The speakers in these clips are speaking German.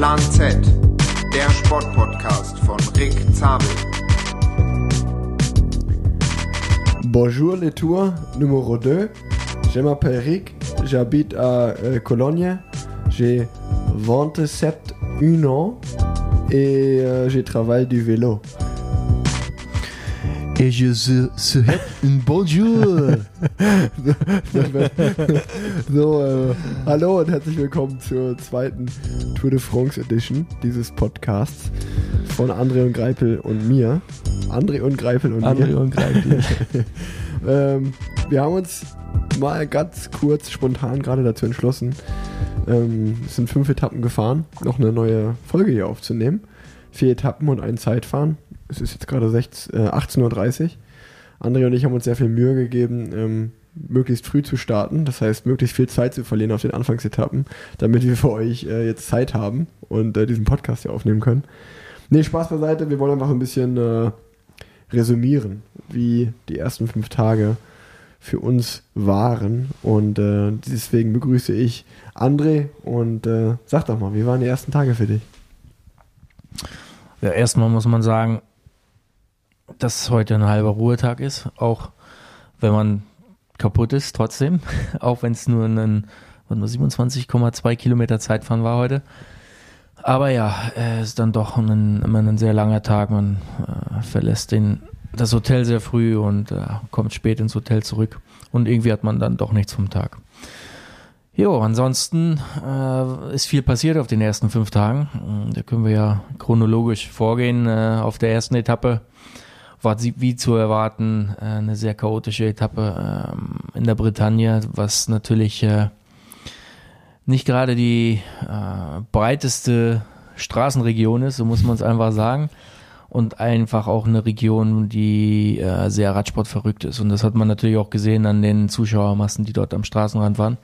Plan Z, der Sportpodcast von Rick Zabel. Bonjour les tours numéro 2. Je m'appelle Rick, j'habite à euh, Cologne. J'ai 27 1 ans et euh, je travaille du vélo. Et je souhaite un bonjour. so, äh, hallo und herzlich willkommen zur zweiten Tour de France Edition dieses Podcasts von André und Greipel und mir. André und Greipel und André mir. und Greipel. ähm, wir haben uns mal ganz kurz spontan gerade dazu entschlossen, ähm, es sind fünf Etappen gefahren, noch eine neue Folge hier aufzunehmen. Vier Etappen und ein Zeitfahren. Es ist jetzt gerade 16, äh, 18.30 Uhr. André und ich haben uns sehr viel Mühe gegeben, ähm, möglichst früh zu starten. Das heißt, möglichst viel Zeit zu verlieren auf den Anfangsetappen, damit wir für euch äh, jetzt Zeit haben und äh, diesen Podcast hier aufnehmen können. Nee, Spaß beiseite. Wir wollen einfach ein bisschen äh, resümieren, wie die ersten fünf Tage für uns waren. Und äh, deswegen begrüße ich André und äh, sag doch mal, wie waren die ersten Tage für dich? Ja, erstmal muss man sagen, dass heute ein halber Ruhetag ist, auch wenn man kaputt ist, trotzdem, auch wenn es nur ein warte mal, 27,2 Kilometer Zeitfahren war heute. Aber ja, es ist dann doch ein, immer ein sehr langer Tag. Man äh, verlässt den, das Hotel sehr früh und äh, kommt spät ins Hotel zurück. Und irgendwie hat man dann doch nichts vom Tag. Jo, ansonsten äh, ist viel passiert auf den ersten fünf Tagen. Da können wir ja chronologisch vorgehen. Äh, auf der ersten Etappe war wie zu erwarten äh, eine sehr chaotische Etappe ähm, in der Bretagne, was natürlich äh, nicht gerade die äh, breiteste Straßenregion ist, so muss man es einfach sagen. Und einfach auch eine Region, die sehr Radsportverrückt ist. Und das hat man natürlich auch gesehen an den Zuschauermassen, die dort am Straßenrand waren.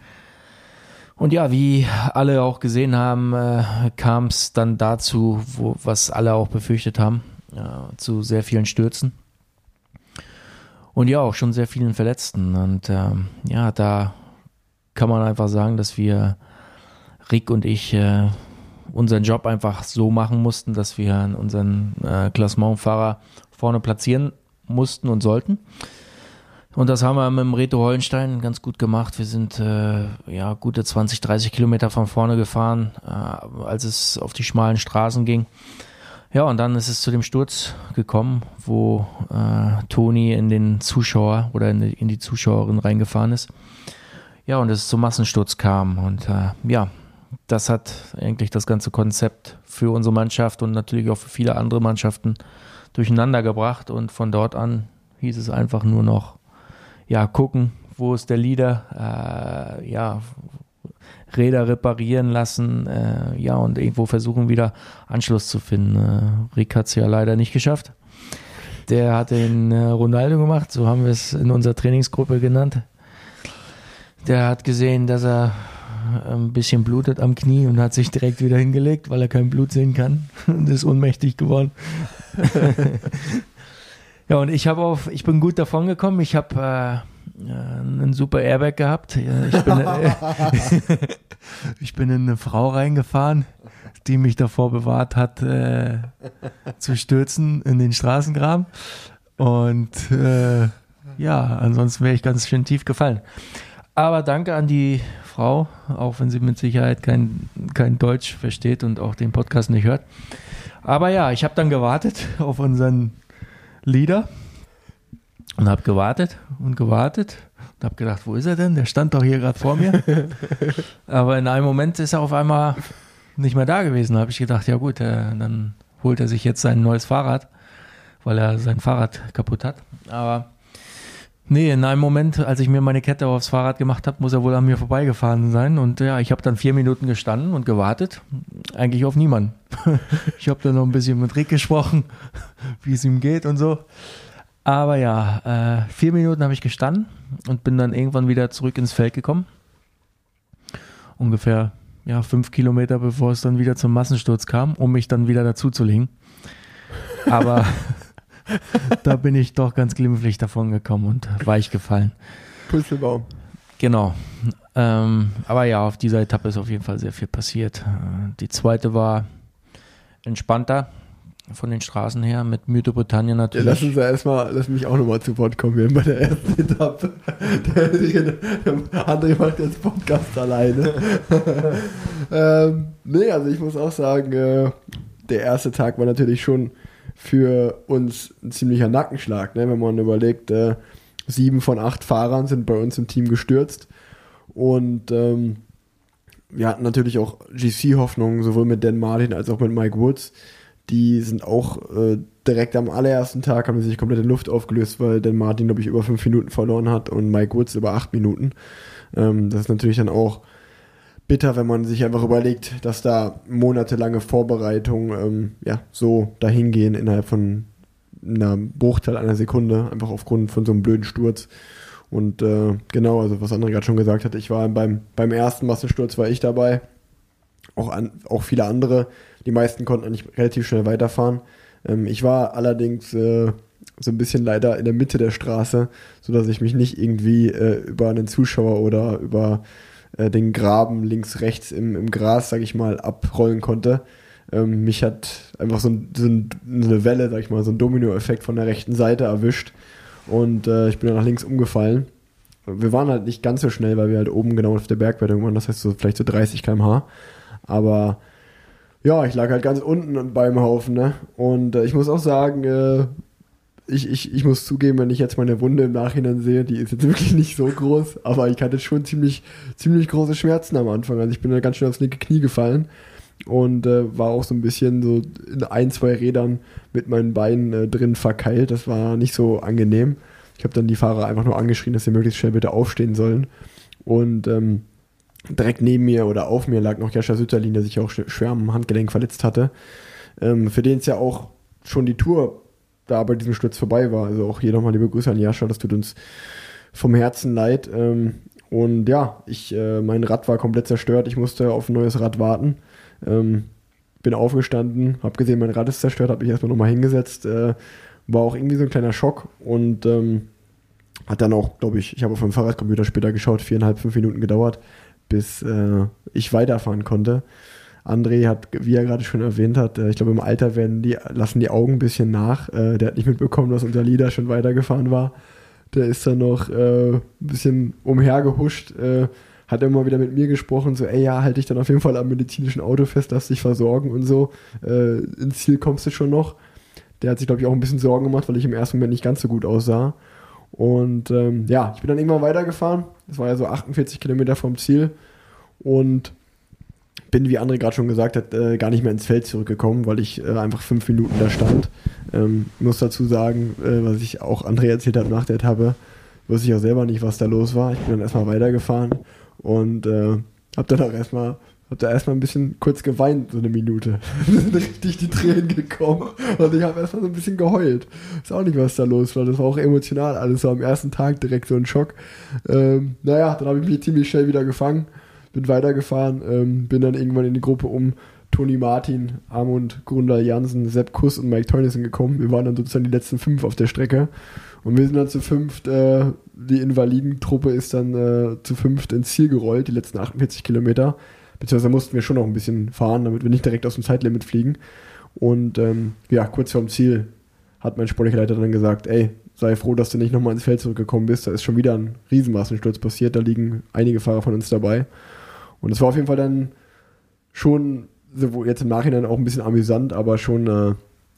Und ja, wie alle auch gesehen haben, äh, kam es dann dazu, wo, was alle auch befürchtet haben, äh, zu sehr vielen Stürzen. Und ja, auch schon sehr vielen Verletzten. Und ähm, ja, da kann man einfach sagen, dass wir, Rick und ich, äh, unseren Job einfach so machen mussten, dass wir unseren äh, Klassementfahrer vorne platzieren mussten und sollten. Und das haben wir mit dem Reto Hollenstein ganz gut gemacht. Wir sind äh, ja gute 20, 30 Kilometer von vorne gefahren, äh, als es auf die schmalen Straßen ging. Ja, und dann ist es zu dem Sturz gekommen, wo äh, Toni in den Zuschauer oder in die, in die, Zuschauerin reingefahren ist. Ja, und es zum Massensturz kam. Und äh, ja, das hat eigentlich das ganze Konzept für unsere Mannschaft und natürlich auch für viele andere Mannschaften durcheinander gebracht. Und von dort an hieß es einfach nur noch, ja, gucken, wo ist der Leader, äh, ja, Räder reparieren lassen, äh, ja, und irgendwo versuchen wieder Anschluss zu finden. Äh, Rick hat es ja leider nicht geschafft. Der hat den äh, Ronaldo gemacht, so haben wir es in unserer Trainingsgruppe genannt. Der hat gesehen, dass er ein bisschen blutet am Knie und hat sich direkt wieder hingelegt, weil er kein Blut sehen kann und ist ohnmächtig geworden. ja, und ich habe auf, ich bin gut davon gekommen. Ich habe äh, einen super Airbag gehabt. Ich bin, äh, ich bin in eine Frau reingefahren, die mich davor bewahrt hat, äh, zu stürzen in den Straßengraben. Und äh, ja, ansonsten wäre ich ganz schön tief gefallen. Aber danke an die Frau, auch wenn sie mit Sicherheit kein, kein Deutsch versteht und auch den Podcast nicht hört. Aber ja, ich habe dann gewartet auf unseren Leader und habe gewartet und gewartet und habe gedacht, wo ist er denn? Der stand doch hier gerade vor mir. Aber in einem Moment ist er auf einmal nicht mehr da gewesen. Da habe ich gedacht, ja gut, äh, dann holt er sich jetzt sein neues Fahrrad, weil er sein Fahrrad kaputt hat. Aber Nee, in einem Moment, als ich mir meine Kette aufs Fahrrad gemacht habe, muss er wohl an mir vorbeigefahren sein. Und ja, ich habe dann vier Minuten gestanden und gewartet. Eigentlich auf niemanden. ich habe dann noch ein bisschen mit Rick gesprochen, wie es ihm geht und so. Aber ja, äh, vier Minuten habe ich gestanden und bin dann irgendwann wieder zurück ins Feld gekommen. Ungefähr ja, fünf Kilometer, bevor es dann wieder zum Massensturz kam, um mich dann wieder dazuzulegen. Aber da bin ich doch ganz glimpflich davon gekommen und weich gefallen. Püsselbaum. Genau. Ähm, aber ja, auf dieser Etappe ist auf jeden Fall sehr viel passiert. Äh, Die zweite war entspannter von den Straßen her, mit Mythe Bretagne Ja, natürlich. lass uns ja erstmal, lass mich auch nochmal zu Wort kommen hier bei der ersten Etappe. Der, der André macht jetzt Podcast alleine. ähm, nee, also ich muss auch sagen, äh, der erste Tag war natürlich schon für uns ein ziemlicher Nackenschlag, ne? wenn man überlegt, äh, sieben von acht Fahrern sind bei uns im Team gestürzt und ähm, wir hatten natürlich auch GC-Hoffnungen, sowohl mit Dan Martin als auch mit Mike Woods. Die sind auch äh, direkt am allerersten Tag haben sie sich komplett in Luft aufgelöst, weil Dan Martin, glaube ich, über fünf Minuten verloren hat und Mike Woods über acht Minuten. Ähm, das ist natürlich dann auch bitter, wenn man sich einfach überlegt, dass da monatelange Vorbereitungen ähm, ja, so dahingehen innerhalb von einer Bruchteil einer Sekunde, einfach aufgrund von so einem blöden Sturz. Und äh, genau, also was André gerade schon gesagt hat, ich war beim, beim ersten Massensturz war ich dabei. Auch, an, auch viele andere. Die meisten konnten eigentlich relativ schnell weiterfahren. Ähm, ich war allerdings äh, so ein bisschen leider in der Mitte der Straße, sodass ich mich nicht irgendwie äh, über einen Zuschauer oder über äh, den Graben links, rechts im, im Gras, sag ich mal, abrollen konnte. Ähm, mich hat einfach so, ein, so ein, eine Welle, sag ich mal, so ein Dominoeffekt von der rechten Seite erwischt und äh, ich bin dann nach links umgefallen. Wir waren halt nicht ganz so schnell, weil wir halt oben genau auf der Bergwertung waren, das heißt so vielleicht so 30 km/h. Aber ja, ich lag halt ganz unten beim Haufen, ne? Und äh, ich muss auch sagen, äh, ich, ich, ich muss zugeben, wenn ich jetzt meine Wunde im Nachhinein sehe, die ist jetzt wirklich nicht so groß, aber ich hatte schon ziemlich, ziemlich große Schmerzen am Anfang. Also ich bin da ganz schön aufs linke Knie gefallen und äh, war auch so ein bisschen so in ein, zwei Rädern mit meinen Beinen äh, drin verkeilt. Das war nicht so angenehm. Ich habe dann die Fahrer einfach nur angeschrien, dass sie möglichst schnell bitte aufstehen sollen. Und ähm, direkt neben mir oder auf mir lag noch Jascha Sütterlin, der sich auch sch- schwer am Handgelenk verletzt hatte. Ähm, für den es ja auch schon die Tour da bei diesem Sturz vorbei war. Also auch hier nochmal liebe Grüße an Jascha, das tut uns vom Herzen leid. Ähm, und ja, ich, äh, mein Rad war komplett zerstört. Ich musste auf ein neues Rad warten. Ähm, bin aufgestanden, habe gesehen, mein Rad ist zerstört, habe mich erstmal nochmal hingesetzt. Äh, war auch irgendwie so ein kleiner Schock und ähm, hat dann auch, glaube ich, ich habe auf dem Fahrradcomputer später geschaut, viereinhalb, fünf Minuten gedauert, bis äh, ich weiterfahren konnte. André hat, wie er gerade schon erwähnt hat, äh, ich glaube im Alter werden die, lassen die Augen ein bisschen nach. Äh, der hat nicht mitbekommen, dass unser Leader schon weitergefahren war. Der ist dann noch äh, ein bisschen umhergehuscht, äh, hat immer wieder mit mir gesprochen, so, ey, ja, halte ich dann auf jeden Fall am medizinischen Auto fest, lass dich versorgen und so. Äh, ins Ziel kommst du schon noch. Der hat sich, glaube ich, auch ein bisschen Sorgen gemacht, weil ich im ersten Moment nicht ganz so gut aussah. Und ähm, ja, ich bin dann irgendwann weitergefahren. Das war ja so 48 Kilometer vom Ziel. Und bin, wie André gerade schon gesagt hat, äh, gar nicht mehr ins Feld zurückgekommen, weil ich äh, einfach fünf Minuten da stand. Ähm, muss dazu sagen, äh, was ich auch André erzählt habe nach der Etappe, wusste ich auch selber nicht, was da los war. Ich bin dann erstmal weitergefahren und äh, habe dann auch erstmal hab da erstmal ein bisschen kurz geweint, so eine Minute. Sind richtig die Tränen gekommen und ich habe erstmal so ein bisschen geheult. Ist auch nicht, was da los war. Das war auch emotional alles so am ersten Tag direkt so ein Schock. Ähm, naja, dann habe ich mich ziemlich schnell wieder gefangen, bin weitergefahren, ähm, bin dann irgendwann in die Gruppe um Toni Martin, Armund Grundal Jansen, Sepp Kuss und Mike Teunissen gekommen. Wir waren dann sozusagen die letzten fünf auf der Strecke. Und wir sind dann zu fünft, äh, die Invalidentruppe ist dann äh, zu fünft ins Ziel gerollt, die letzten 48 Kilometer. Beziehungsweise mussten wir schon noch ein bisschen fahren, damit wir nicht direkt aus dem Zeitlimit fliegen. Und ähm, ja, kurz vorm Ziel hat mein sportlicher Leiter dann gesagt, ey, sei froh, dass du nicht nochmal ins Feld zurückgekommen bist. Da ist schon wieder ein Riesenmassensturz passiert. Da liegen einige Fahrer von uns dabei. Und es war auf jeden Fall dann schon, so jetzt im Nachhinein auch ein bisschen amüsant, aber schon äh,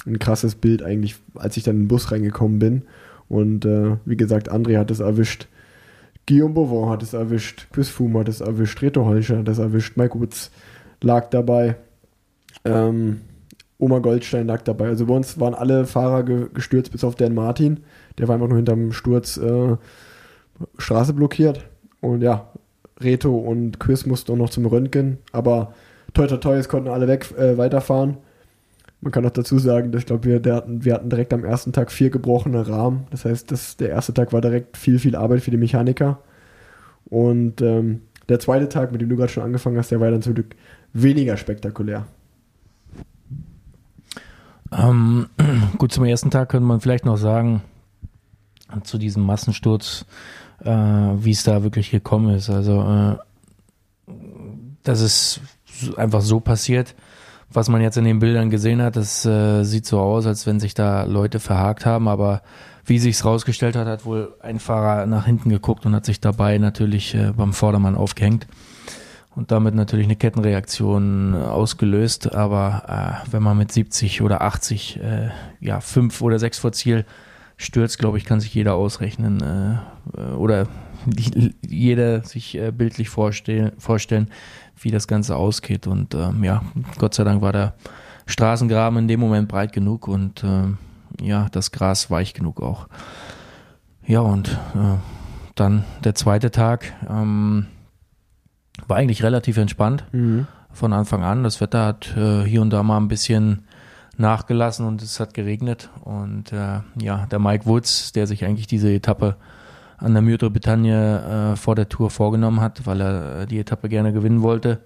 ein krasses Bild eigentlich, als ich dann in den Bus reingekommen bin. Und äh, wie gesagt, André hat es erwischt. Guillaume Beauvau hat es erwischt. Chris Froome hat es erwischt. Reto Holscher hat es erwischt. Mike Woods lag dabei. Ähm, Oma Goldstein lag dabei. Also bei uns waren alle Fahrer ge gestürzt, bis auf Dan Martin. Der war einfach nur hinterm Sturz äh, Straße blockiert. Und ja, Reto und Chris mussten auch noch zum Röntgen. Aber toi toi toi, es konnten alle weg äh, weiterfahren. Man kann auch dazu sagen, dass ich glaube, wir, hatten, wir hatten direkt am ersten Tag vier gebrochene Rahmen. Das heißt, das, der erste Tag war direkt viel, viel Arbeit für die Mechaniker. Und ähm, der zweite Tag, mit dem du gerade schon angefangen hast, der war dann zum Glück weniger spektakulär. Ähm, gut, zum ersten Tag könnte man vielleicht noch sagen, zu diesem Massensturz äh, wie es da wirklich gekommen ist. Also, äh, das ist einfach so passiert. Was man jetzt in den Bildern gesehen hat, das äh, sieht so aus, als wenn sich da Leute verhakt haben, aber wie sich's rausgestellt hat, hat wohl ein Fahrer nach hinten geguckt und hat sich dabei natürlich äh, beim Vordermann aufgehängt und damit natürlich eine Kettenreaktion ausgelöst. Aber äh, wenn man mit 70 oder 80, äh, ja, fünf oder sechs vor Ziel stürzt, glaube ich, kann sich jeder ausrechnen äh, äh oder jeder sich äh, bildlich vorstellen, vorstellen, wie das Ganze ausgeht. Und ähm, ja, Gott sei Dank war der Straßengraben in dem Moment breit genug und äh, ja, das Gras weich genug auch. Ja, und äh, dann der zweite Tag ähm, war eigentlich relativ entspannt mhm. von Anfang an. Das Wetter hat äh, hier und da mal ein bisschen nachgelassen und es hat geregnet. Und äh, ja, der Mike Woods, der sich eigentlich diese Etappe an der Mürte Bretagne äh, vor der Tour vorgenommen hat, weil er äh, die Etappe gerne gewinnen wollte,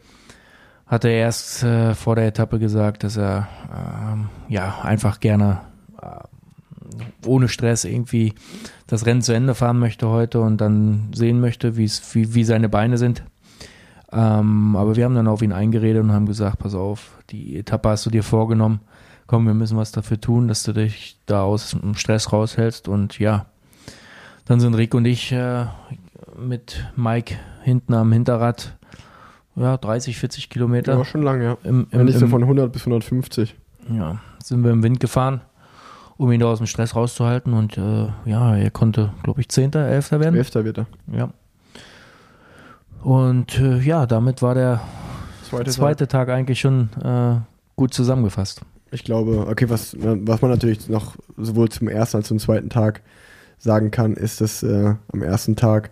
hatte er erst äh, vor der Etappe gesagt, dass er ähm, ja einfach gerne äh, ohne Stress irgendwie das Rennen zu Ende fahren möchte heute und dann sehen möchte, wie, wie seine Beine sind. Ähm, aber wir haben dann auf ihn eingeredet und haben gesagt, pass auf, die Etappe hast du dir vorgenommen. Komm, wir müssen was dafür tun, dass du dich da aus dem Stress raushältst. Und ja, dann sind Rick und ich äh, mit Mike hinten am Hinterrad, ja, 30, 40 Kilometer. Ja, schon lange, ja. Im, im, Wenn so von 100 bis 150. Ja, sind wir im Wind gefahren, um ihn da aus dem Stress rauszuhalten. Und äh, ja, er konnte, glaube ich, Zehnter, Elfter werden. Elfter wird er. Ja. Und äh, ja, damit war der zweite, zweite Tag. Tag. eigentlich schon äh, gut zusammengefasst. Ich glaube, okay, was, was man natürlich noch sowohl zum ersten als zum zweiten Tag sagen kann, ist, dass äh, am ersten Tag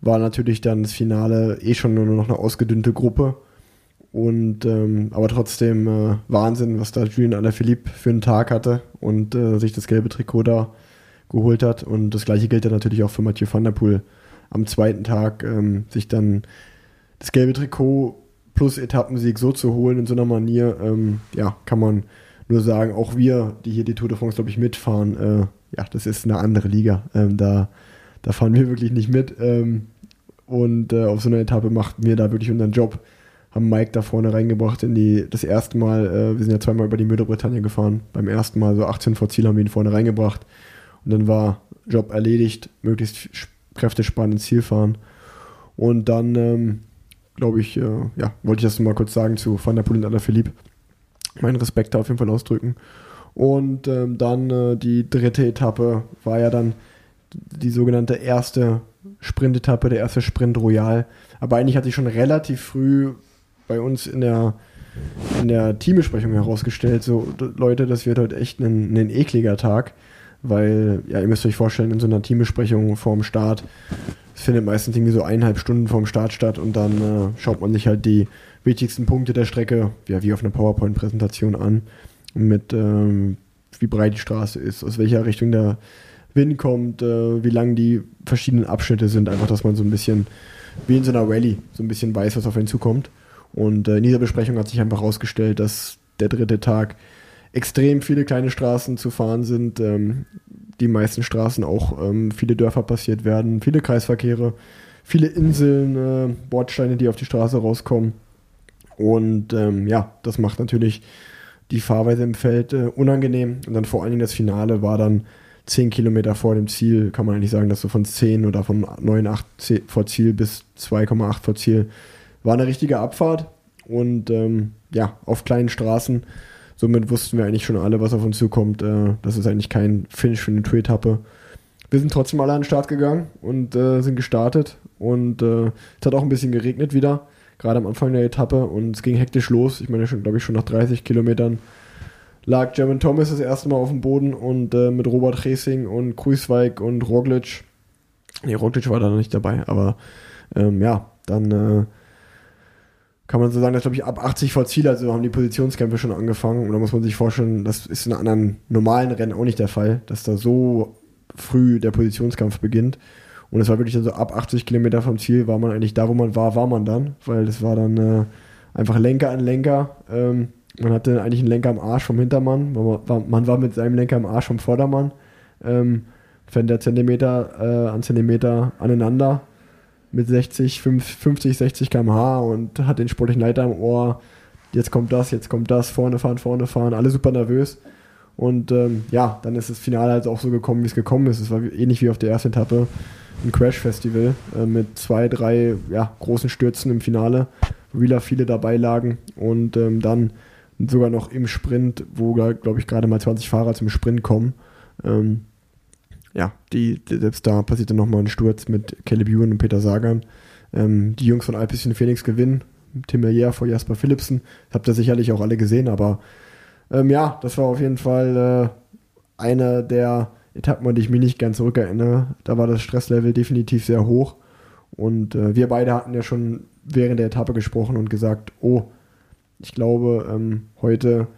war natürlich dann das Finale eh schon nur noch eine ausgedünnte Gruppe. Und ähm, aber trotzdem äh, Wahnsinn, was da Julian Alaphilippe für einen Tag hatte und äh, sich das gelbe Trikot da geholt hat. Und das gleiche gilt dann natürlich auch für Mathieu van der Poel am zweiten Tag, ähm, sich dann das gelbe Trikot plus Etappensieg so zu holen in so einer Manier, ähm, ja, kann man nur sagen, auch wir, die hier die Tour de France, glaube ich, mitfahren, äh, ja, das ist eine andere Liga. Ähm, da, da fahren wir wirklich nicht mit. Ähm, und äh, auf so einer Etappe machten wir da wirklich unseren Job. Haben Mike da vorne reingebracht in die, das erste Mal, äh, wir sind ja zweimal über die Mütterbretagne gefahren. Beim ersten Mal, so 18 vor Ziel, haben wir ihn vorne reingebracht. Und dann war Job erledigt, möglichst kräftesparend ins Ziel fahren. Und dann, ähm, glaube ich, äh, ja, wollte ich das mal kurz sagen zu Van der Poel und Alaphilippe. Meinen Respekt da auf jeden Fall ausdrücken. Und ähm, dann äh, die dritte Etappe war ja dann die sogenannte erste Sprintetappe, der erste Sprint Royal. Aber eigentlich hat sich schon relativ früh bei uns in der, in der Teambesprechung herausgestellt, so Leute, das wird heute echt ein, ein ekliger Tag, weil, ja, ihr müsst euch vorstellen, in so einer Teambesprechung vorm Start, es findet meistens irgendwie so eineinhalb Stunden vorm Start statt und dann äh, schaut man sich halt die wichtigsten Punkte der Strecke, ja, wie auf einer PowerPoint-Präsentation an mit ähm, wie breit die Straße ist, aus welcher Richtung der Wind kommt, äh, wie lang die verschiedenen Abschnitte sind, einfach, dass man so ein bisschen wie in so einer Rallye so ein bisschen weiß, was auf einen zukommt. Und äh, in dieser Besprechung hat sich einfach herausgestellt, dass der dritte Tag extrem viele kleine Straßen zu fahren sind, ähm, die meisten Straßen auch ähm, viele Dörfer passiert werden, viele Kreisverkehre, viele Inseln, äh, Bordsteine, die auf die Straße rauskommen. Und ähm, ja, das macht natürlich die Fahrweise im Feld äh, unangenehm. Und dann vor allen Dingen das Finale war dann 10 Kilometer vor dem Ziel, kann man eigentlich sagen, dass so von 10 oder von 9,8 vor Ziel bis 2,8 vor Ziel war eine richtige Abfahrt. Und ähm, ja, auf kleinen Straßen. Somit wussten wir eigentlich schon alle, was auf uns zukommt. Äh, das ist eigentlich kein Finish für eine Tour-Etappe. Wir sind trotzdem alle an den Start gegangen und äh, sind gestartet. Und äh, es hat auch ein bisschen geregnet wieder gerade am Anfang der Etappe und es ging hektisch los. Ich meine, schon, glaube ich, schon nach 30 Kilometern lag German Thomas das erste Mal auf dem Boden und äh, mit Robert Racing und Kruiswijk und Roglic. Nee, Roglic war da noch nicht dabei, aber ähm, ja, dann äh, kann man so sagen, dass glaube ich ab 80 vor Ziel, also haben die Positionskämpfe schon angefangen und da muss man sich vorstellen, das ist in anderen normalen Rennen auch nicht der Fall, dass da so früh der Positionskampf beginnt. Und es war wirklich so ab 80 Kilometer vom Ziel war man eigentlich da, wo man war, war man dann, weil das war dann äh, einfach Lenker an Lenker. Ähm, man hatte eigentlich einen Lenker am Arsch vom Hintermann, man war, man war mit seinem Lenker am Arsch vom Vordermann. Ähm, fährt der Zentimeter äh, an Zentimeter aneinander mit 60, 50, 60 km/h und hat den sportlichen Leiter im Ohr. Jetzt kommt das, jetzt kommt das, vorne fahren, vorne fahren, alle super nervös. Und ähm, ja, dann ist das Finale halt auch so gekommen, wie es gekommen ist. Es war ähnlich wie auf der ersten Etappe ein Crash-Festival äh, mit zwei, drei ja, großen Stürzen im Finale, wo wieder viele dabei lagen. Und ähm, dann sogar noch im Sprint, wo, glaube ich, gerade mal 20 Fahrer zum Sprint kommen. Ähm, ja, die, selbst da passierte nochmal ein Sturz mit Caleb Ewan und Peter Sagan. Ähm, die Jungs von Alpecin Phoenix gewinnen. Tim Merrier vor Jasper Philipsen. Habt ihr sicherlich auch alle gesehen, aber ähm, ja, das war auf jeden Fall äh, eine der Etappen, an die ich mich nicht ganz zurückerinnere. Da war das Stresslevel definitiv sehr hoch. Und äh, wir beide hatten ja schon während der Etappe gesprochen und gesagt, oh, ich glaube, ähm, heute,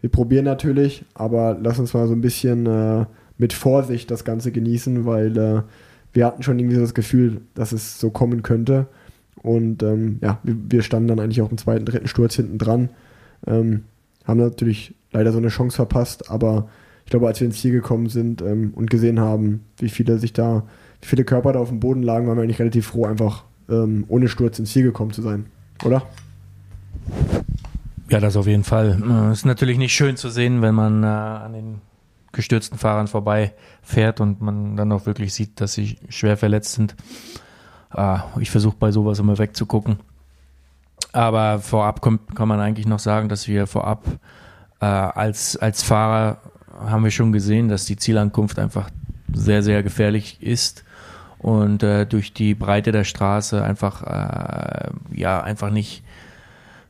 wir probieren natürlich, aber lass uns mal so ein bisschen äh, mit Vorsicht das Ganze genießen, weil äh, wir hatten schon irgendwie das Gefühl, dass es so kommen könnte. Und ähm, ja, wir, wir, standen dann eigentlich auch im zweiten, dritten Sturz hinten dran. Ähm, haben natürlich leider so eine Chance verpasst, aber ich glaube, als wir ins Ziel gekommen sind ähm, und gesehen haben, wie viele sich da, wie viele Körper da auf dem Boden lagen, waren wir eigentlich relativ froh, einfach ähm, ohne Sturz ins Ziel gekommen zu sein, oder? Ja, das auf jeden Fall. Es äh, ist natürlich nicht schön zu sehen, wenn man äh, an den gestürzten Fahrern vorbei fährt und man dann auch wirklich sieht, dass sie schwer verletzt sind. Äh, ich versuche bei sowas immer wegzugucken. Aber vorab kommt, kann man eigentlich noch sagen, dass wir vorab äh, als, als Fahrer haben wir schon gesehen, dass die Zielankunft einfach sehr, sehr gefährlich ist und äh, durch die Breite der Straße einfach, äh, ja, einfach nicht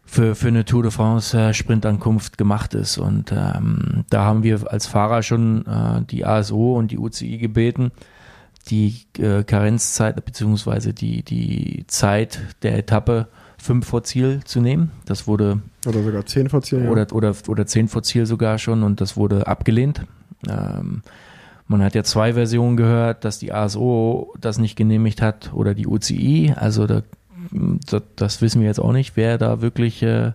für, für eine Tour de France äh, Sprintankunft gemacht ist. Und ähm, da haben wir als Fahrer schon äh, die ASO und die UCI gebeten, die äh, Karenzzeit beziehungsweise die, die Zeit der Etappe fünf vor Ziel zu nehmen. Das wurde oder sogar zehn vor Ziel. Oder, ja. oder, oder zehn vor Ziel sogar schon und das wurde abgelehnt. Ähm, man hat ja zwei Versionen gehört, dass die ASO das nicht genehmigt hat oder die UCI. Also da, das, das wissen wir jetzt auch nicht, wer da wirklich äh,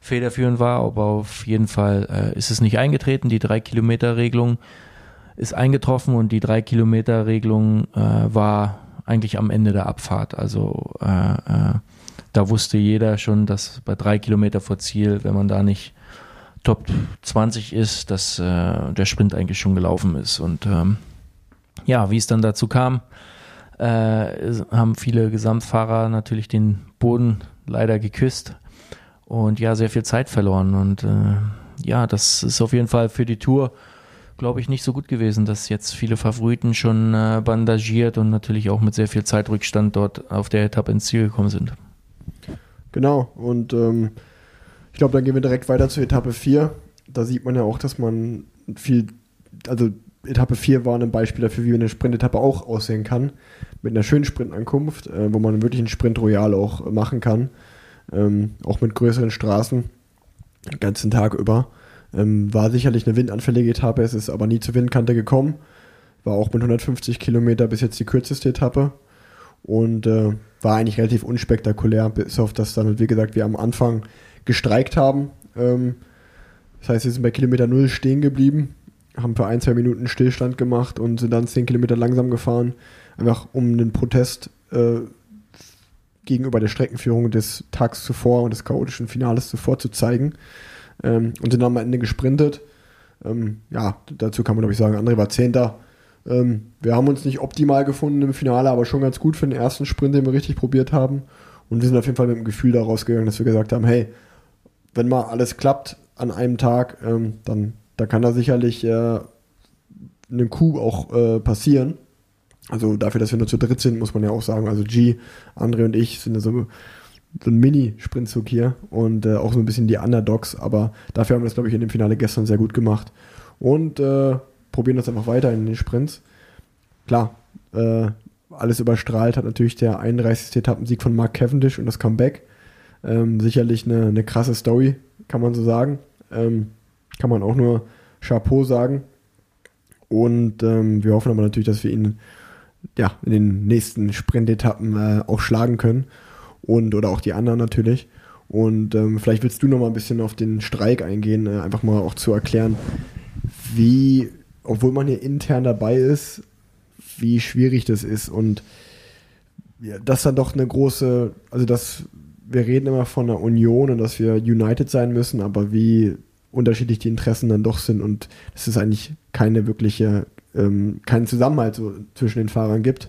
federführend war, aber auf jeden Fall äh, ist es nicht eingetreten. Die drei Kilometer Regelung ist eingetroffen und die drei Kilometer Regelung äh, war eigentlich am Ende der Abfahrt. Also äh, äh, da wusste jeder schon, dass bei drei Kilometer vor Ziel, wenn man da nicht Top 20 ist, dass äh, der Sprint eigentlich schon gelaufen ist. Und ähm, ja, wie es dann dazu kam, äh, haben viele Gesamtfahrer natürlich den Boden leider geküsst und ja, sehr viel Zeit verloren. Und äh, ja, das ist auf jeden Fall für die Tour, glaube ich, nicht so gut gewesen, dass jetzt viele Favoriten schon äh, bandagiert und natürlich auch mit sehr viel Zeitrückstand dort auf der Etappe ins Ziel gekommen sind. Genau, und ähm, ich glaube, dann gehen wir direkt weiter zur Etappe 4. Da sieht man ja auch, dass man viel, also Etappe 4 war ein Beispiel dafür, wie eine Sprintetappe auch aussehen kann. Mit einer schönen Sprintankunft, äh, wo man wirklich einen Sprint Royal auch machen kann. Ähm, auch mit größeren Straßen, den ganzen Tag über. Ähm, war sicherlich eine windanfällige Etappe, es ist aber nie zur Windkante gekommen. War auch mit 150 Kilometer bis jetzt die kürzeste Etappe. Und äh, war eigentlich relativ unspektakulär, bis auf das dann, wie gesagt, wir am Anfang gestreikt haben. Ähm, das heißt, wir sind bei Kilometer Null stehen geblieben, haben für ein, zwei Minuten Stillstand gemacht und sind dann zehn Kilometer langsam gefahren, einfach um einen Protest äh, gegenüber der Streckenführung des Tags zuvor und des chaotischen Finales zuvor zu zeigen. Ähm, und sind dann am Ende gesprintet. Ähm, ja, dazu kann man, glaube ich, sagen, André war Zehnter. Ähm, wir haben uns nicht optimal gefunden im Finale, aber schon ganz gut für den ersten Sprint, den wir richtig probiert haben. Und wir sind auf jeden Fall mit dem Gefühl daraus gegangen, dass wir gesagt haben, hey, wenn mal alles klappt an einem Tag, ähm, dann da kann da sicherlich äh, eine Coup auch äh, passieren. Also dafür, dass wir nur zu dritt sind, muss man ja auch sagen. Also G, André und ich sind so, so ein Mini-Sprintzug hier und äh, auch so ein bisschen die Underdogs, aber dafür haben wir das, glaube ich, in dem Finale gestern sehr gut gemacht. Und äh, probieren das einfach weiter in den Sprints. Klar, äh, alles überstrahlt hat natürlich der 31. Etappensieg von Mark Cavendish und das Comeback. Ähm, sicherlich eine, eine krasse Story, kann man so sagen. Ähm, kann man auch nur Chapeau sagen. Und ähm, wir hoffen aber natürlich, dass wir ihn ja, in den nächsten Sprintetappen äh, auch schlagen können. Und oder auch die anderen natürlich. Und ähm, vielleicht willst du noch mal ein bisschen auf den Streik eingehen, äh, einfach mal auch zu erklären, wie obwohl man hier intern dabei ist, wie schwierig das ist und ja, das dann doch eine große, also das, wir reden immer von einer Union und dass wir united sein müssen, aber wie unterschiedlich die Interessen dann doch sind und es ist eigentlich keine wirkliche, ähm, keinen Zusammenhalt so zwischen den Fahrern gibt,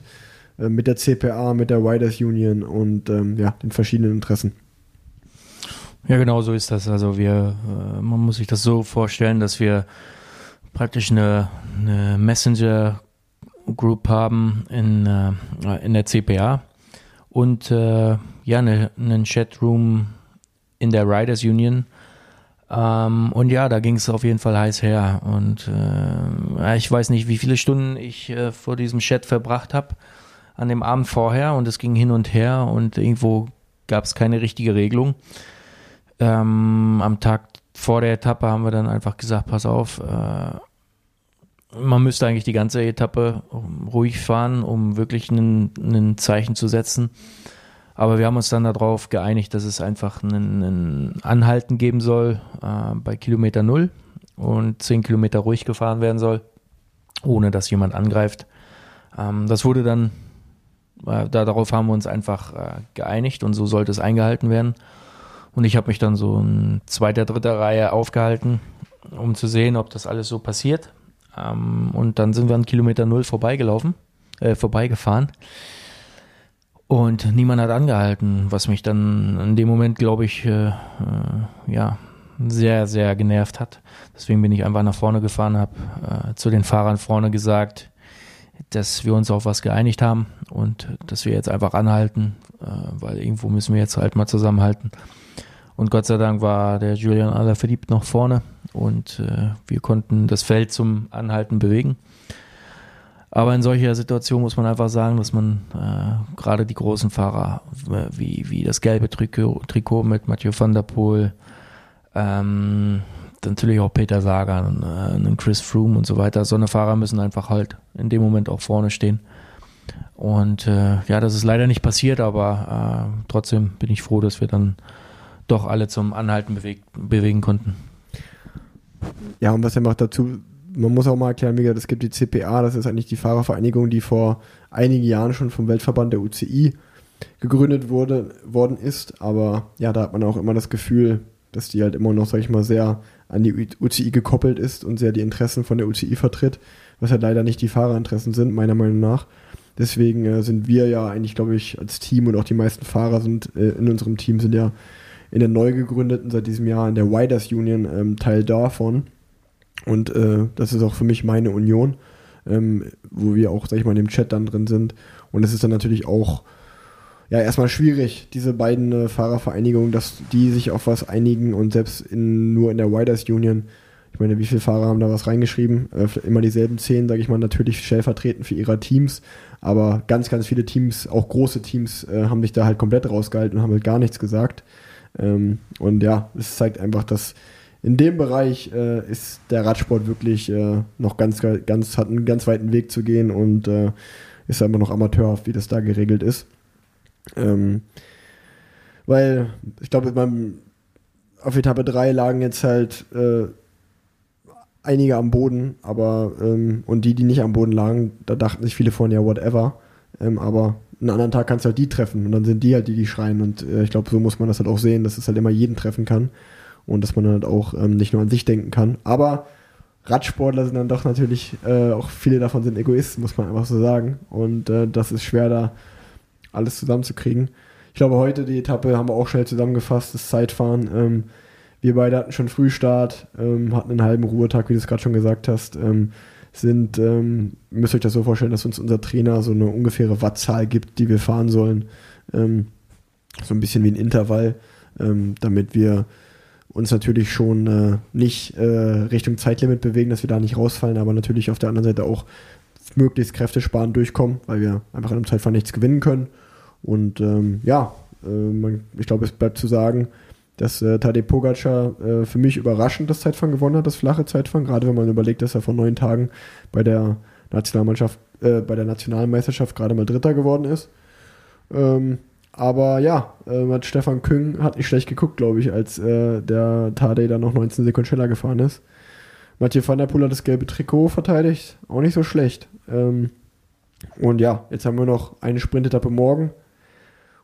äh, mit der CPA, mit der Riders Union und ähm, ja, den verschiedenen Interessen. Ja, genau so ist das. Also wir, äh, man muss sich das so vorstellen, dass wir praktisch eine, eine Messenger Group haben in, äh, in der CPA und äh, ja, eine, einen Chatroom in der Riders Union. Ähm, und ja, da ging es auf jeden Fall heiß her. Und äh, ich weiß nicht, wie viele Stunden ich äh, vor diesem Chat verbracht habe an dem Abend vorher und es ging hin und her und irgendwo gab es keine richtige Regelung. Ähm, am Tag vor der Etappe haben wir dann einfach gesagt, pass auf, äh, man müsste eigentlich die ganze Etappe ruhig fahren, um wirklich ein Zeichen zu setzen. Aber wir haben uns dann darauf geeinigt, dass es einfach ein Anhalten geben soll äh, bei Kilometer Null und zehn Kilometer ruhig gefahren werden soll, ohne dass jemand angreift. Ähm, das wurde dann, äh, darauf haben wir uns einfach äh, geeinigt und so sollte es eingehalten werden. Und ich habe mich dann so in zweiter, dritter Reihe aufgehalten, um zu sehen, ob das alles so passiert. Ähm, und dann sind wir an Kilometer Null vorbeigelaufen, äh, vorbeigefahren. Und niemand hat angehalten, was mich dann in dem Moment, glaube ich, äh, äh, ja, sehr, sehr genervt hat. Deswegen bin ich einfach nach vorne gefahren, habe äh, zu den Fahrern vorne gesagt, dass wir uns auf was geeinigt haben und dass wir jetzt einfach anhalten, weil irgendwo müssen wir jetzt halt mal zusammenhalten. Und Gott sei Dank war der Julian Alaphilippe noch vorne und äh, wir konnten das Feld zum Anhalten bewegen. Aber in solcher Situation muss man einfach sagen, dass man äh, gerade die großen Fahrer, äh, wie, wie das gelbe Trikot, Trikot mit Mathieu van der Poel, ähm, natürlich auch Peter Sagan, äh, Chris Froome und so weiter, so eine Fahrer müssen einfach halt in dem Moment auch vorne stehen. Und äh, ja, das ist leider nicht passiert, aber äh, trotzdem bin ich froh, dass wir dann doch alle zum Anhalten bewegt, bewegen konnten. Ja, und was er macht dazu, man muss auch mal erklären, wie gesagt, es gibt die CPA, das ist eigentlich die Fahrervereinigung, die vor einigen Jahren schon vom Weltverband der UCI gegründet wurde, worden ist. Aber ja, da hat man auch immer das Gefühl, dass die halt immer noch, sag ich mal, sehr an die UCI gekoppelt ist und sehr die Interessen von der UCI vertritt, was halt leider nicht die Fahrerinteressen sind, meiner Meinung nach. Deswegen äh, sind wir ja eigentlich, glaube ich, als Team und auch die meisten Fahrer sind äh, in unserem Team sind ja in der neu gegründeten, seit diesem Jahr in der Widers Union ähm, Teil davon. Und äh, das ist auch für mich meine Union, ähm, wo wir auch, sag ich mal, in dem Chat dann drin sind. Und es ist dann natürlich auch ja erstmal schwierig, diese beiden äh, Fahrervereinigungen, dass die sich auf was einigen und selbst in, nur in der Widers Union, ich meine, wie viele Fahrer haben da was reingeschrieben? Äh, immer dieselben zehn, sage ich mal, natürlich stellvertretend für ihre Teams, aber ganz, ganz viele Teams, auch große Teams, äh, haben sich da halt komplett rausgehalten und haben halt gar nichts gesagt. Ähm, und ja, es zeigt einfach, dass in dem Bereich äh, ist der Radsport wirklich noch ganz, ganz, hat einen ganz weiten Weg zu gehen und ist einfach noch amateurhaft, wie das da geregelt ist. Ähm, weil ich glaube, auf Etappe 3 lagen jetzt halt äh, einige am Boden, aber ähm, und die, die nicht am Boden lagen, da dachten sich viele von ja, whatever. Ähm, aber einen anderen Tag kannst du halt die treffen und dann sind die halt die, die schreien. Und äh, ich glaube, so muss man das halt auch sehen, dass es halt immer jeden treffen kann und dass man halt auch ähm, nicht nur an sich denken kann. Aber Radsportler sind dann doch natürlich, äh, auch viele davon sind Egoisten, muss man einfach so sagen. Und äh, das ist schwer, da alles zusammenzukriegen. Ich glaube, heute die Etappe haben wir auch schnell zusammengefasst, das Zeitfahren. Ähm, wir beide hatten schon Frühstart, ähm, hatten einen halben Ruhetag, wie du es gerade schon gesagt hast. Ähm, sind, ähm, müsst euch das so vorstellen, dass uns unser Trainer so eine ungefähre Wattzahl gibt, die wir fahren sollen. Ähm, so ein bisschen wie ein Intervall, ähm, damit wir uns natürlich schon äh, nicht äh, Richtung Zeitlimit bewegen, dass wir da nicht rausfallen, aber natürlich auf der anderen Seite auch möglichst kräftesparend durchkommen, weil wir einfach in einem Zeitfahren nichts gewinnen können. Und ähm, ja, äh, man, ich glaube, es bleibt zu sagen, dass äh, Tadej Pogacar äh, für mich überraschend das Zeitfahren gewonnen hat, das flache Zeitfahren, gerade wenn man überlegt, dass er vor neun Tagen bei der Nationalmannschaft, äh, bei der Nationalmeisterschaft gerade mal Dritter geworden ist. Ähm, aber ja, äh, Stefan Küng hat nicht schlecht geguckt, glaube ich, als äh, der Tadej dann noch 19 Sekunden schneller gefahren ist. Mathieu van der Poel hat das gelbe Trikot verteidigt, auch nicht so schlecht. Ähm, Und ja, jetzt haben wir noch eine Sprintetappe morgen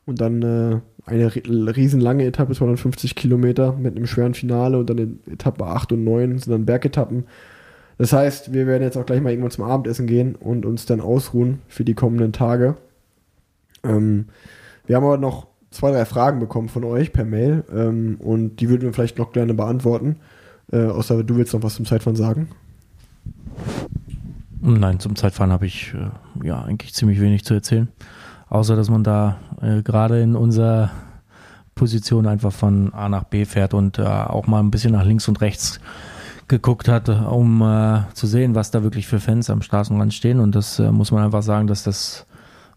und dann äh, eine riesenlange Etappe, 250 Kilometer mit einem schweren Finale und dann in Etappe 8 und 9 sind dann Bergetappen. Das heißt, wir werden jetzt auch gleich mal irgendwann zum Abendessen gehen und uns dann ausruhen für die kommenden Tage. Ähm, wir haben aber noch zwei, drei Fragen bekommen von euch per Mail ähm, und die würden wir vielleicht noch gerne beantworten. Äh, außer du willst noch was zum Zeitfahren sagen. Nein, zum Zeitfahren habe ich äh, ja eigentlich ziemlich wenig zu erzählen. Außer dass man da äh, gerade in unserer Position einfach von A nach B fährt und äh, auch mal ein bisschen nach links und rechts geguckt hat, um äh, zu sehen, was da wirklich für Fans am Straßenrand stehen. Und das äh, muss man einfach sagen, dass das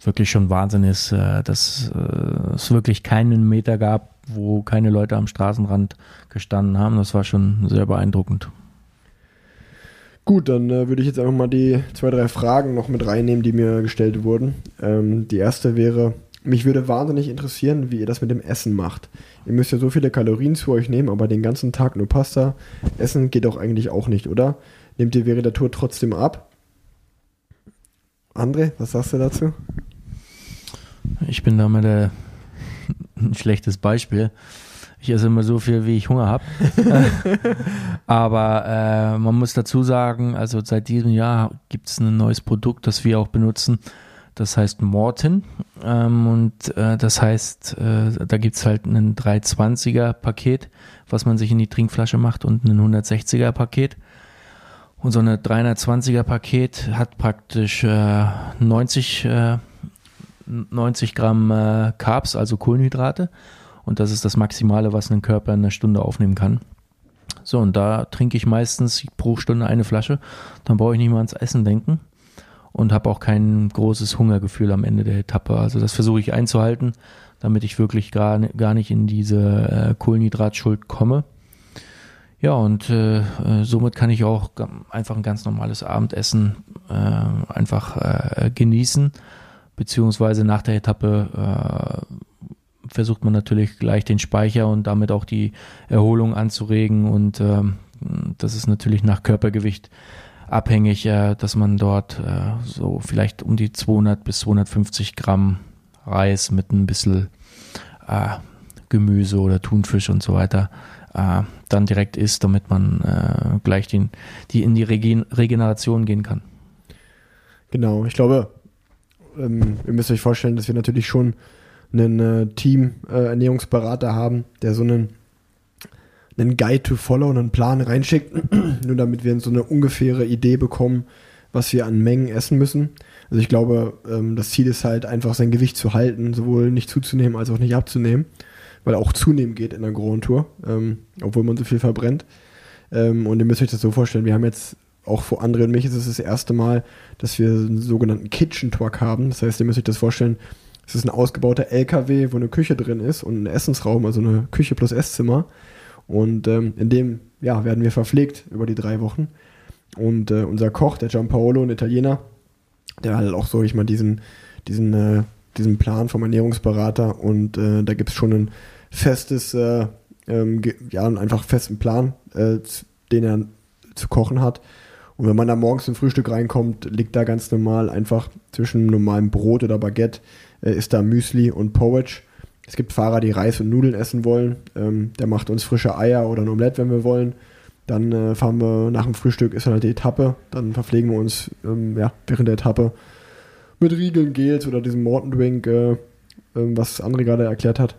wirklich schon Wahnsinn ist, äh, dass äh, es wirklich keinen Meter gab, wo keine Leute am Straßenrand gestanden haben. Das war schon sehr beeindruckend. Gut, dann äh, würde ich jetzt einfach mal die zwei, drei Fragen noch mit reinnehmen, die mir gestellt wurden. Ähm, die erste wäre, mich würde wahnsinnig interessieren, wie ihr das mit dem Essen macht. Ihr müsst ja so viele Kalorien zu euch nehmen, aber den ganzen Tag nur Pasta essen geht doch eigentlich auch nicht, oder? Nehmt ihr während der Tour trotzdem ab? André, was sagst du dazu? Ich bin da mal der, ein schlechtes Beispiel. Ich esse immer so viel, wie ich Hunger habe. Aber äh, man muss dazu sagen, also seit diesem Jahr gibt es ein neues Produkt, das wir auch benutzen. Das heißt Morton. Ähm, und äh, das heißt, äh, da gibt es halt ein 320er Paket, was man sich in die Trinkflasche macht und ein 160er Paket. Und so eine 320er Paket hat praktisch 90, äh, 90 äh, Gramm äh, Carbs, also Kohlenhydrate und das ist das Maximale, was ein Körper in einer Stunde aufnehmen kann. So, und da trinke ich meistens pro Stunde eine Flasche. Dann brauche ich nicht mal ans Essen denken und habe auch kein großes Hungergefühl am Ende der Etappe. Also das versuche ich einzuhalten, damit ich wirklich gar, gar nicht in diese äh, Kohlenhydratschuld komme. Ja, und äh, äh somit kann ich auch einfach ein ganz normales Abendessen äh, einfach äh, genießen, beziehungsweise nach der Etappe äh, versucht man natürlich gleich den Speicher und damit auch die Erholung anzuregen. Und ähm, das ist natürlich nach Körpergewicht abhängig, äh, dass man dort äh, so vielleicht um die 200 bis 250 Gramm Reis mit ein bisschen äh, Gemüse oder Thunfisch und so weiter dann direkt isst, damit man gleich den, die in die Regen Regeneration gehen kann. Genau, ich glaube, ähm, ihr müsst euch vorstellen, dass wir natürlich schon einen äh, Team-Ernährungsberater äh, haben, der so einen, einen Guide to Follow, einen Plan reinschickt, nur damit wir so eine ungefähre Idee bekommen, was wir an Mengen essen müssen. Also ich glaube, ähm, das Ziel ist halt einfach sein Gewicht zu halten, sowohl nicht zuzunehmen als auch nicht abzunehmen, weil auch zunehmen geht in der Grand Tour, ähm, obwohl man so viel verbrennt. Ähm, und ihr müsst euch das so vorstellen, wir haben jetzt auch vor André und mich ist es das erste Mal, dass wir einen sogenannten Kitchen Truck haben. Das heißt, ihr müsst euch das vorstellen, es ist ein ausgebauter LKW, wo eine Küche drin ist und ein Essensraum, also eine Küche plus Esszimmer. Und ähm, in dem ja, werden wir verpflegt über die drei Wochen. Und äh, unser Koch, der Giampaolo, ein Italiener, der hat halt auch so, ich meine, diesen, diesen, äh, diesen Plan vom Ernährungsberater und äh, da gibt es schon ein festes, äh, ähm, ja, einen einfach festen Plan, äh, den er zu kochen hat. Und wenn man da morgens zum Frühstück reinkommt, liegt da ganz normal einfach zwischen normalem Brot oder Baguette äh, ist da Müsli und Porridge. Es gibt Fahrer, die Reis und Nudeln essen wollen. Ähm, der macht uns frische Eier oder ein Omelett, wenn wir wollen. Dann äh, fahren wir nach dem Frühstück, ist dann halt die Etappe. Dann verpflegen wir uns ähm, ja, während der Etappe mit Riegeln, Gels oder diesem Morton Drink, äh, ähm, was André gerade erklärt hat.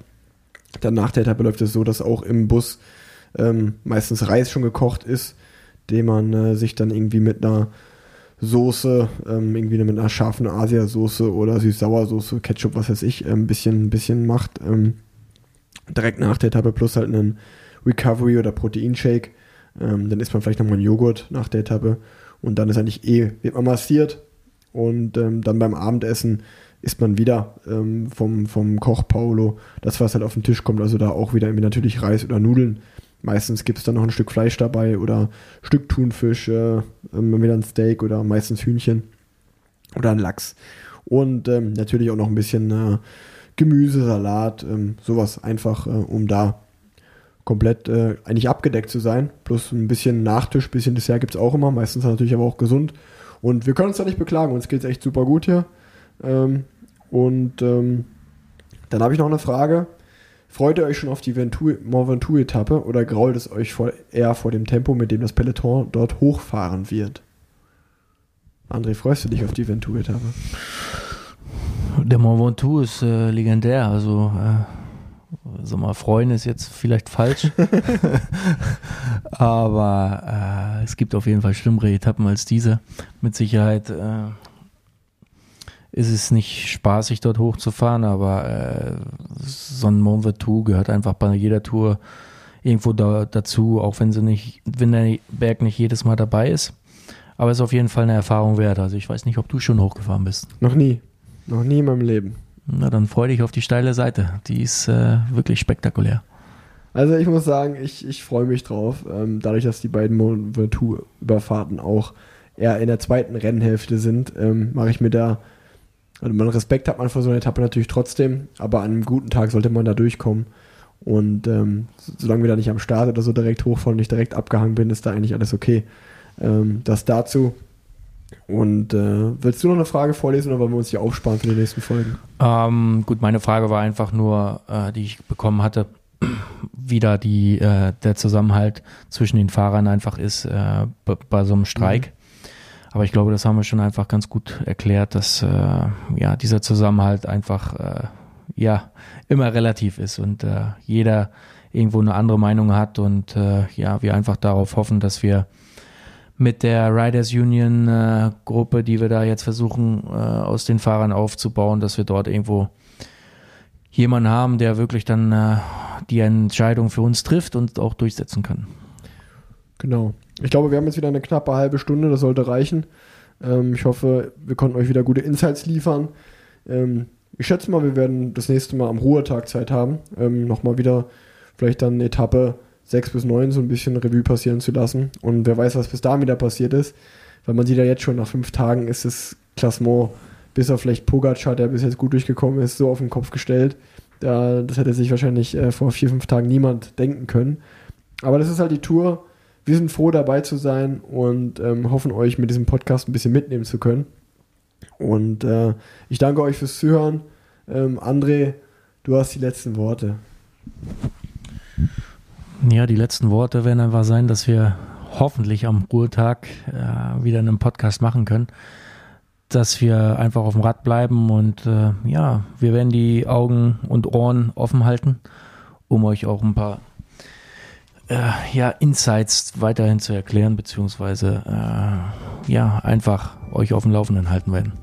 Dann nach der Etappe läuft es so, dass auch im Bus ähm, meistens Reis schon gekocht ist, den man äh, sich dann irgendwie mit einer Soße, ähm, irgendwie mit einer scharfen Asiasoße oder Süß-Sauersoße, Ketchup, was weiß ich, ein ähm, bisschen, ein bisschen macht. Ähm, direkt nach der Etappe plus halt einen Recovery oder Proteinshake. Ähm, dann isst man vielleicht nochmal einen Joghurt nach der Etappe und dann ist eigentlich eh, wird man massiert und ähm, dann beim Abendessen isst man wieder ähm, vom, vom Koch Paolo das, was halt auf den Tisch kommt, also da auch wieder irgendwie natürlich Reis oder Nudeln Meistens gibt es dann noch ein Stück Fleisch dabei oder ein Stück Thunfisch, äh, wieder ein Steak oder meistens Hühnchen oder ein Lachs. Und ähm, natürlich auch noch ein bisschen äh, Gemüse, Salat, ähm, sowas einfach, äh, um da komplett äh, eigentlich abgedeckt zu sein. Plus ein bisschen Nachtisch, ein bisschen Dessert gibt es auch immer, meistens natürlich aber auch gesund. Und wir können uns da nicht beklagen, uns geht es echt super gut hier. Ähm, und ähm, dann habe ich noch eine Frage. Freut ihr euch schon auf die Mont Ventoux-Etappe oder grault es euch vor, eher vor dem Tempo, mit dem das Peloton dort hochfahren wird? André, freust du dich auf die Ventoux-Etappe? Der Mont Ventoux ist äh, legendär, also äh, sag mal, freuen ist jetzt vielleicht falsch, aber äh, es gibt auf jeden Fall schlimmere Etappen als diese. Mit Sicherheit äh, ist es nicht spaßig, dort hochzufahren, aber äh, so ein Mont Ventoux gehört einfach bei jeder Tour irgendwo da, dazu, auch wenn sie nicht, wenn der Berg nicht jedes Mal dabei ist. Aber es ist auf jeden Fall eine Erfahrung wert. Also ich weiß nicht, ob du schon hochgefahren bist. Noch nie. Noch nie in meinem Leben. Na, dann freu dich auf die steile Seite. Die ist äh, wirklich spektakulär. Also ich muss sagen, ich, ich freue mich drauf. Ähm, dadurch, dass die beiden Mont Ventoux-Überfahrten auch eher in der zweiten Rennhälfte sind, ähm, mache ich mir da also man Respekt hat man vor so einer Etappe natürlich trotzdem, aber an einem guten Tag sollte man da durchkommen. Und ähm, solange wir da nicht am Start oder so direkt hochfahren und nicht direkt abgehangen bin, ist da eigentlich alles okay. Ähm, das dazu. Und äh, willst du noch eine Frage vorlesen oder wollen wir uns die aufsparen für die nächsten Folgen? Ähm, gut, meine Frage war einfach nur, äh, die ich bekommen hatte, wie da die, äh, der Zusammenhalt zwischen den Fahrern einfach ist äh, bei so einem Streik. Mhm. Aber ich glaube, das haben wir schon einfach ganz gut erklärt, dass äh, ja dieser Zusammenhalt einfach äh, ja immer relativ ist und äh, jeder irgendwo eine andere Meinung hat und äh, ja wir einfach darauf hoffen, dass wir mit der Riders Union äh, Gruppe, die wir da jetzt versuchen äh, aus den Fahrern aufzubauen, dass wir dort irgendwo jemanden haben, der wirklich dann äh, die Entscheidung für uns trifft und auch durchsetzen kann. Genau. Ich glaube, wir haben jetzt wieder eine knappe halbe Stunde, das sollte reichen. Ähm, ich hoffe, wir konnten euch wieder gute Insights liefern. Ähm, ich schätze mal, wir werden das nächste Mal am Ruhetag Zeit haben, ähm, nochmal wieder vielleicht dann Etappe 6 bis 9 so ein bisschen Revue passieren zu lassen. Und wer weiß, was bis dahin wieder passiert ist. Weil man sieht ja jetzt schon, nach fünf Tagen ist das Klassement, bis auf vielleicht Pogacar, der bis jetzt gut durchgekommen ist, so auf den Kopf gestellt. Da, das hätte sich wahrscheinlich äh, vor vier, fünf Tagen niemand denken können. Aber das ist halt die Tour wir sind froh dabei zu sein und ähm, hoffen euch mit diesem Podcast ein bisschen mitnehmen zu können. Und äh, ich danke euch fürs Zuhören. Ähm, André, du hast die letzten Worte. Ja, die letzten Worte werden einfach sein, dass wir hoffentlich am Ruhetag äh, wieder einen Podcast machen können. Dass wir einfach auf dem Rad bleiben und äh, ja, wir werden die Augen und Ohren offen halten, um euch auch ein paar äh, ja, Insights weiterhin zu erklären, beziehungsweise äh, ja, einfach euch auf dem Laufenden halten werden.